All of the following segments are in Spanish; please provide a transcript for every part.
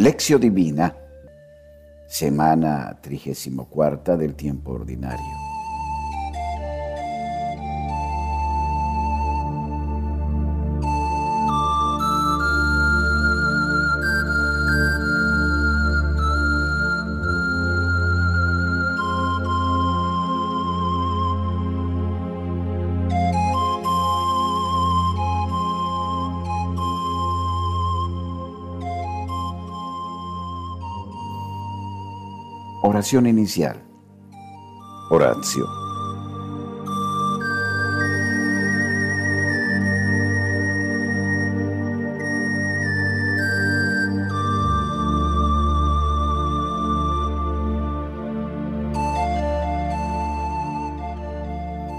Lección Divina, semana 34 del tiempo ordinario. Inicial. Oratio.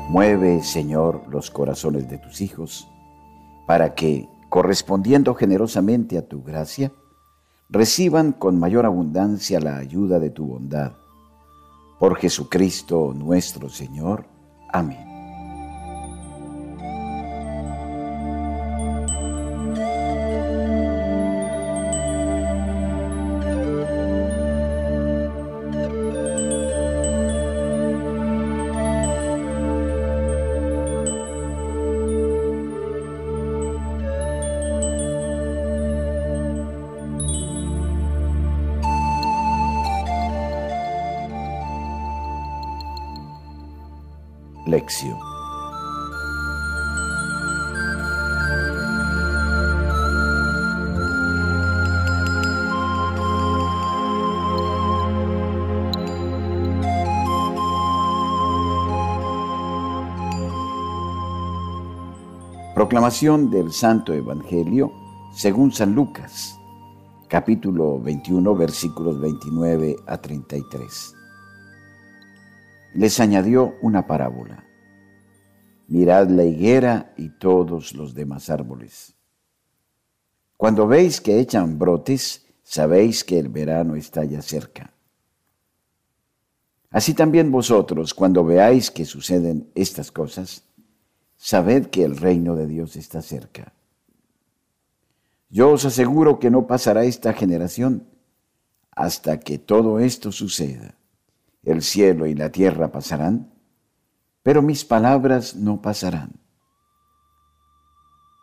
Mueve, Señor, los corazones de tus hijos, para que, correspondiendo generosamente a tu gracia, reciban con mayor abundancia la ayuda de tu bondad. Por Jesucristo nuestro Señor. Amén. Proclamación del Santo Evangelio según San Lucas, capítulo 21, versículos 29 a 33 les añadió una parábola. Mirad la higuera y todos los demás árboles. Cuando veis que echan brotes, sabéis que el verano está ya cerca. Así también vosotros, cuando veáis que suceden estas cosas, sabed que el reino de Dios está cerca. Yo os aseguro que no pasará esta generación hasta que todo esto suceda el cielo y la tierra pasarán, pero mis palabras no pasarán.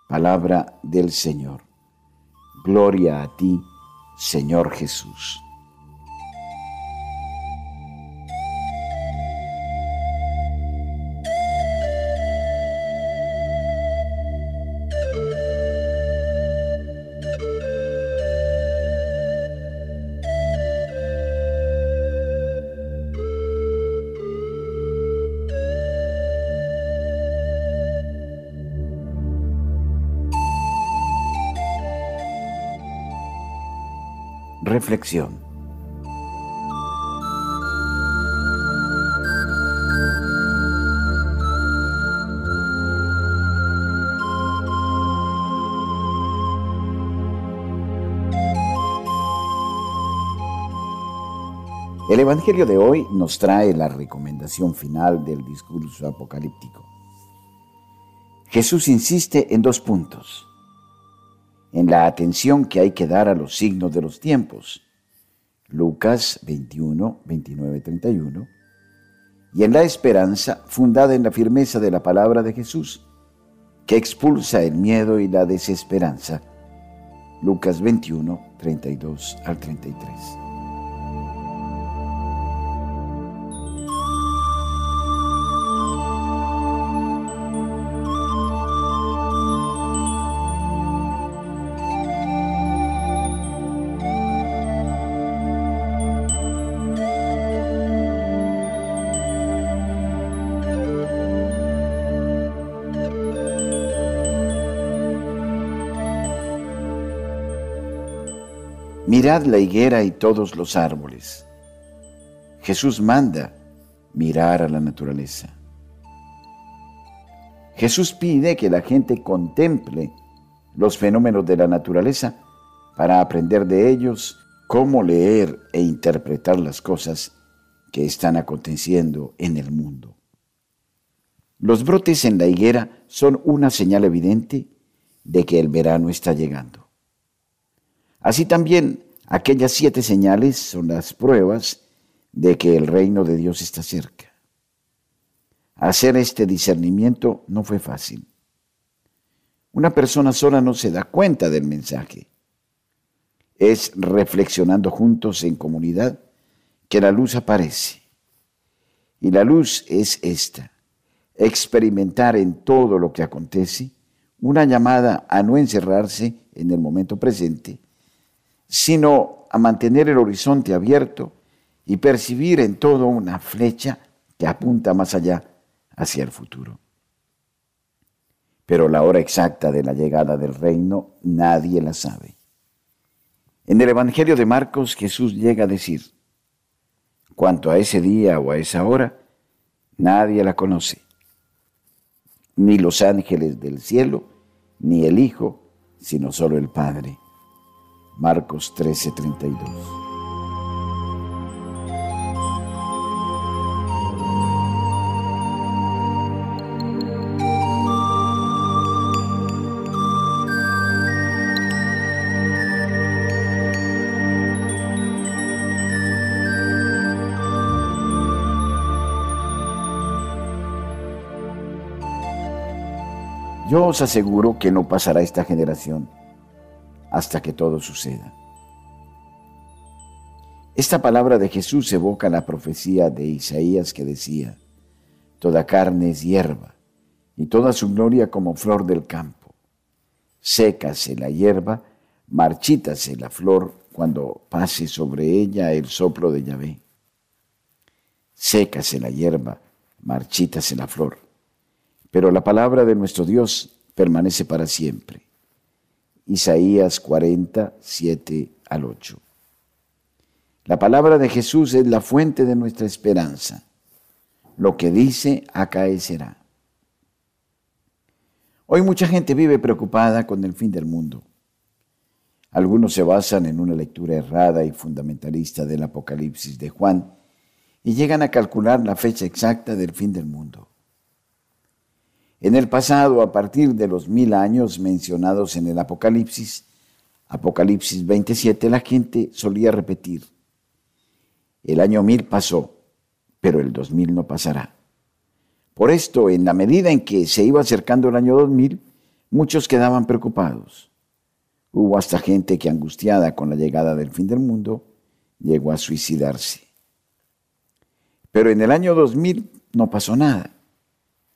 Palabra del Señor. Gloria a ti, Señor Jesús. Reflexión. El Evangelio de hoy nos trae la recomendación final del discurso apocalíptico. Jesús insiste en dos puntos en la atención que hay que dar a los signos de los tiempos. Lucas 21, 29, 31. Y en la esperanza fundada en la firmeza de la palabra de Jesús, que expulsa el miedo y la desesperanza. Lucas 21, 32 al 33. Mirad la higuera y todos los árboles. Jesús manda mirar a la naturaleza. Jesús pide que la gente contemple los fenómenos de la naturaleza para aprender de ellos cómo leer e interpretar las cosas que están aconteciendo en el mundo. Los brotes en la higuera son una señal evidente de que el verano está llegando. Así también Aquellas siete señales son las pruebas de que el reino de Dios está cerca. Hacer este discernimiento no fue fácil. Una persona sola no se da cuenta del mensaje. Es reflexionando juntos en comunidad que la luz aparece. Y la luz es esta, experimentar en todo lo que acontece una llamada a no encerrarse en el momento presente, sino a mantener el horizonte abierto y percibir en todo una flecha que apunta más allá hacia el futuro. Pero la hora exacta de la llegada del reino nadie la sabe. En el Evangelio de Marcos Jesús llega a decir, cuanto a ese día o a esa hora, nadie la conoce, ni los ángeles del cielo, ni el Hijo, sino solo el Padre. Marcos 13:32. Yo os aseguro que no pasará esta generación hasta que todo suceda. Esta palabra de Jesús evoca la profecía de Isaías que decía, Toda carne es hierba, y toda su gloria como flor del campo. Sécase la hierba, marchítase la flor cuando pase sobre ella el soplo de Yahvé. Sécase la hierba, marchítase la flor pero la palabra de nuestro Dios permanece para siempre. Isaías 40, 7 al 8. La palabra de Jesús es la fuente de nuestra esperanza. Lo que dice acaecerá. Hoy mucha gente vive preocupada con el fin del mundo. Algunos se basan en una lectura errada y fundamentalista del Apocalipsis de Juan y llegan a calcular la fecha exacta del fin del mundo. En el pasado, a partir de los mil años mencionados en el Apocalipsis, Apocalipsis 27, la gente solía repetir, el año mil pasó, pero el dos mil no pasará. Por esto, en la medida en que se iba acercando el año 2000, muchos quedaban preocupados. Hubo hasta gente que, angustiada con la llegada del fin del mundo, llegó a suicidarse. Pero en el año 2000 no pasó nada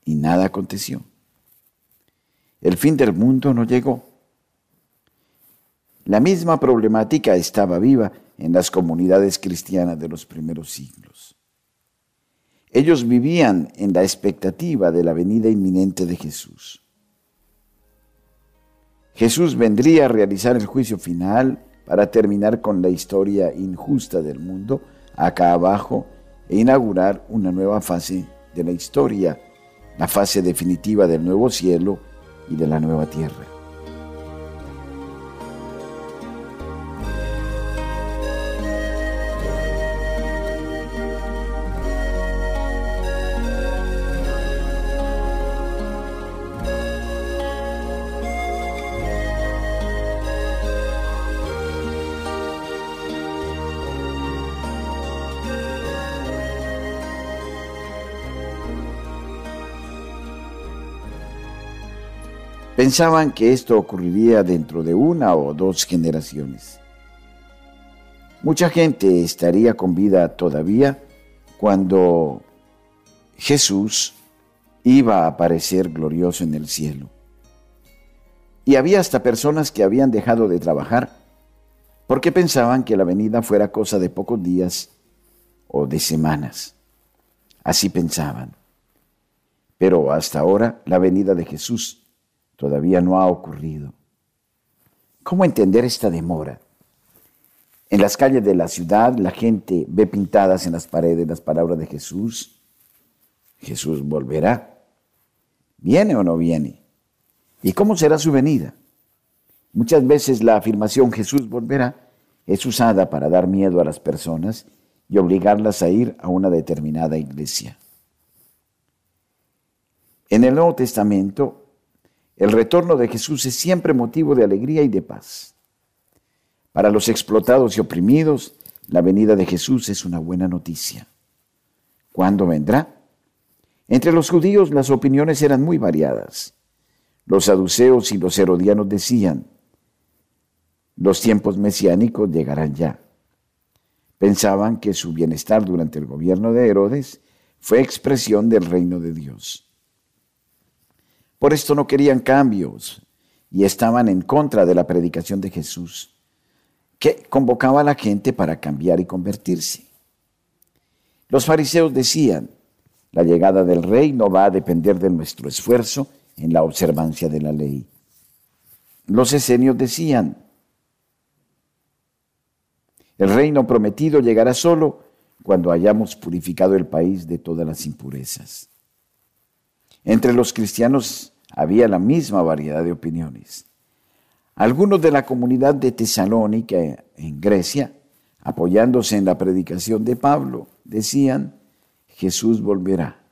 y nada aconteció. El fin del mundo no llegó. La misma problemática estaba viva en las comunidades cristianas de los primeros siglos. Ellos vivían en la expectativa de la venida inminente de Jesús. Jesús vendría a realizar el juicio final para terminar con la historia injusta del mundo acá abajo e inaugurar una nueva fase de la historia la fase definitiva del nuevo cielo y de la nueva tierra. Pensaban que esto ocurriría dentro de una o dos generaciones. Mucha gente estaría con vida todavía cuando Jesús iba a aparecer glorioso en el cielo. Y había hasta personas que habían dejado de trabajar porque pensaban que la venida fuera cosa de pocos días o de semanas. Así pensaban. Pero hasta ahora la venida de Jesús todavía no ha ocurrido. ¿Cómo entender esta demora? En las calles de la ciudad la gente ve pintadas en las paredes las palabras de Jesús. Jesús volverá. ¿Viene o no viene? ¿Y cómo será su venida? Muchas veces la afirmación Jesús volverá es usada para dar miedo a las personas y obligarlas a ir a una determinada iglesia. En el Nuevo Testamento el retorno de Jesús es siempre motivo de alegría y de paz. Para los explotados y oprimidos, la venida de Jesús es una buena noticia. ¿Cuándo vendrá? Entre los judíos las opiniones eran muy variadas. Los saduceos y los herodianos decían, los tiempos mesiánicos llegarán ya. Pensaban que su bienestar durante el gobierno de Herodes fue expresión del reino de Dios. Por esto no querían cambios y estaban en contra de la predicación de Jesús, que convocaba a la gente para cambiar y convertirse. Los fariseos decían, la llegada del rey no va a depender de nuestro esfuerzo en la observancia de la ley. Los esenios decían, el reino prometido llegará solo cuando hayamos purificado el país de todas las impurezas. Entre los cristianos había la misma variedad de opiniones. Algunos de la comunidad de Tesalónica en Grecia, apoyándose en la predicación de Pablo, decían, Jesús volverá.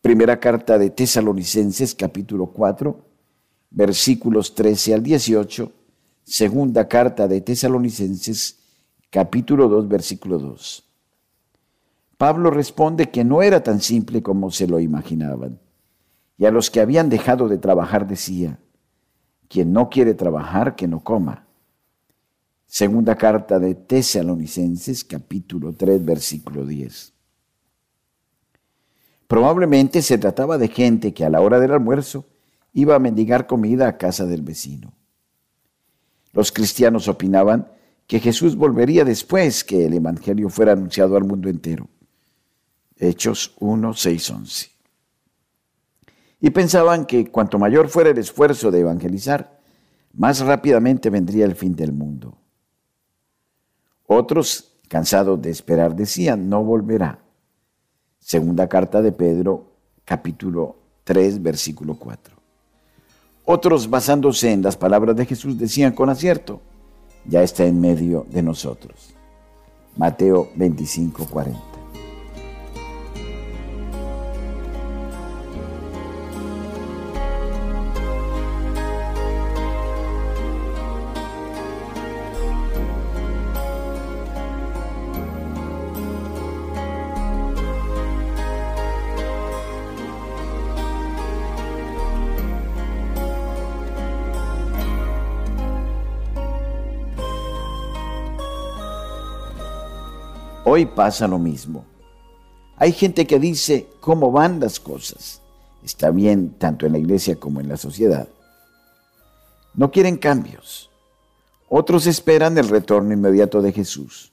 Primera carta de Tesalonicenses capítulo 4, versículos 13 al 18, segunda carta de Tesalonicenses capítulo 2, versículo 2. Pablo responde que no era tan simple como se lo imaginaban. Y a los que habían dejado de trabajar decía, quien no quiere trabajar, que no coma. Segunda carta de Tesalonicenses, capítulo 3, versículo 10. Probablemente se trataba de gente que a la hora del almuerzo iba a mendigar comida a casa del vecino. Los cristianos opinaban que Jesús volvería después que el Evangelio fuera anunciado al mundo entero. Hechos 1, 6, 11. Y pensaban que cuanto mayor fuera el esfuerzo de evangelizar, más rápidamente vendría el fin del mundo. Otros, cansados de esperar, decían, no volverá. Segunda carta de Pedro, capítulo 3, versículo 4. Otros, basándose en las palabras de Jesús, decían con acierto, ya está en medio de nosotros. Mateo 25, 40. Hoy pasa lo mismo. Hay gente que dice cómo van las cosas. Está bien tanto en la iglesia como en la sociedad. No quieren cambios. Otros esperan el retorno inmediato de Jesús.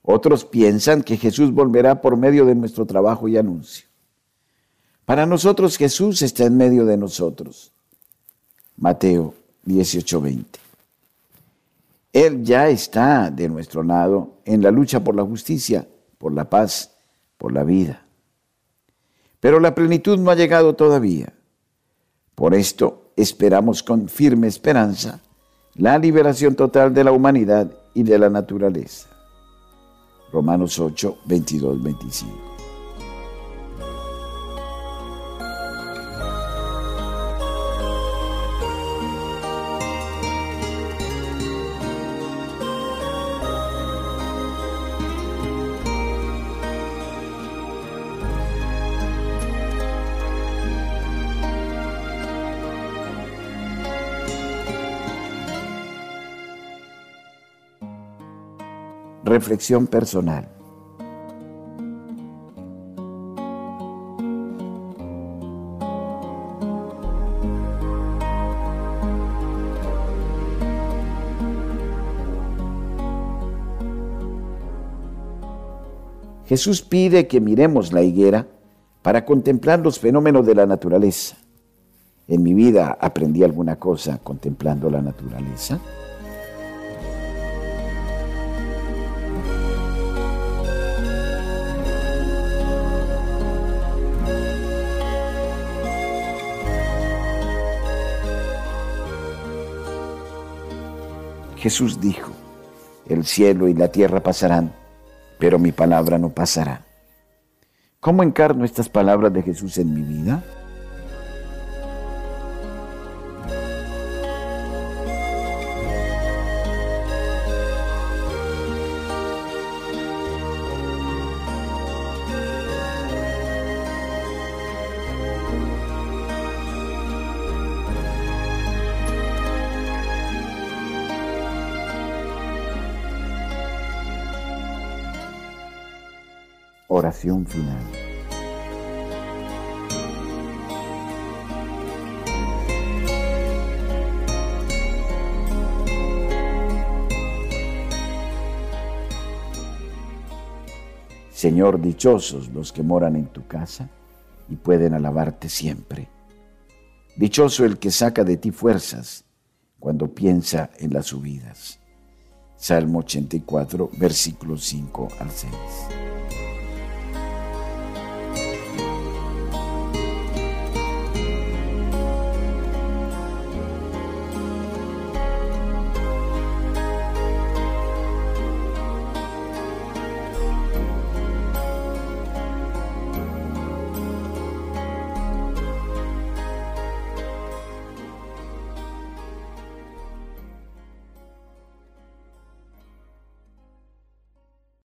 Otros piensan que Jesús volverá por medio de nuestro trabajo y anuncio. Para nosotros Jesús está en medio de nosotros. Mateo 18:20. Él ya está de nuestro lado en la lucha por la justicia, por la paz, por la vida. Pero la plenitud no ha llegado todavía. Por esto esperamos con firme esperanza la liberación total de la humanidad y de la naturaleza. Romanos 8, 22, 25. Reflexión personal. Jesús pide que miremos la higuera para contemplar los fenómenos de la naturaleza. En mi vida aprendí alguna cosa contemplando la naturaleza. Jesús dijo, el cielo y la tierra pasarán, pero mi palabra no pasará. ¿Cómo encarno estas palabras de Jesús en mi vida? Oración final. Señor, dichosos los que moran en tu casa y pueden alabarte siempre. Dichoso el que saca de ti fuerzas cuando piensa en las subidas. Salmo 84, versículos 5 al 6.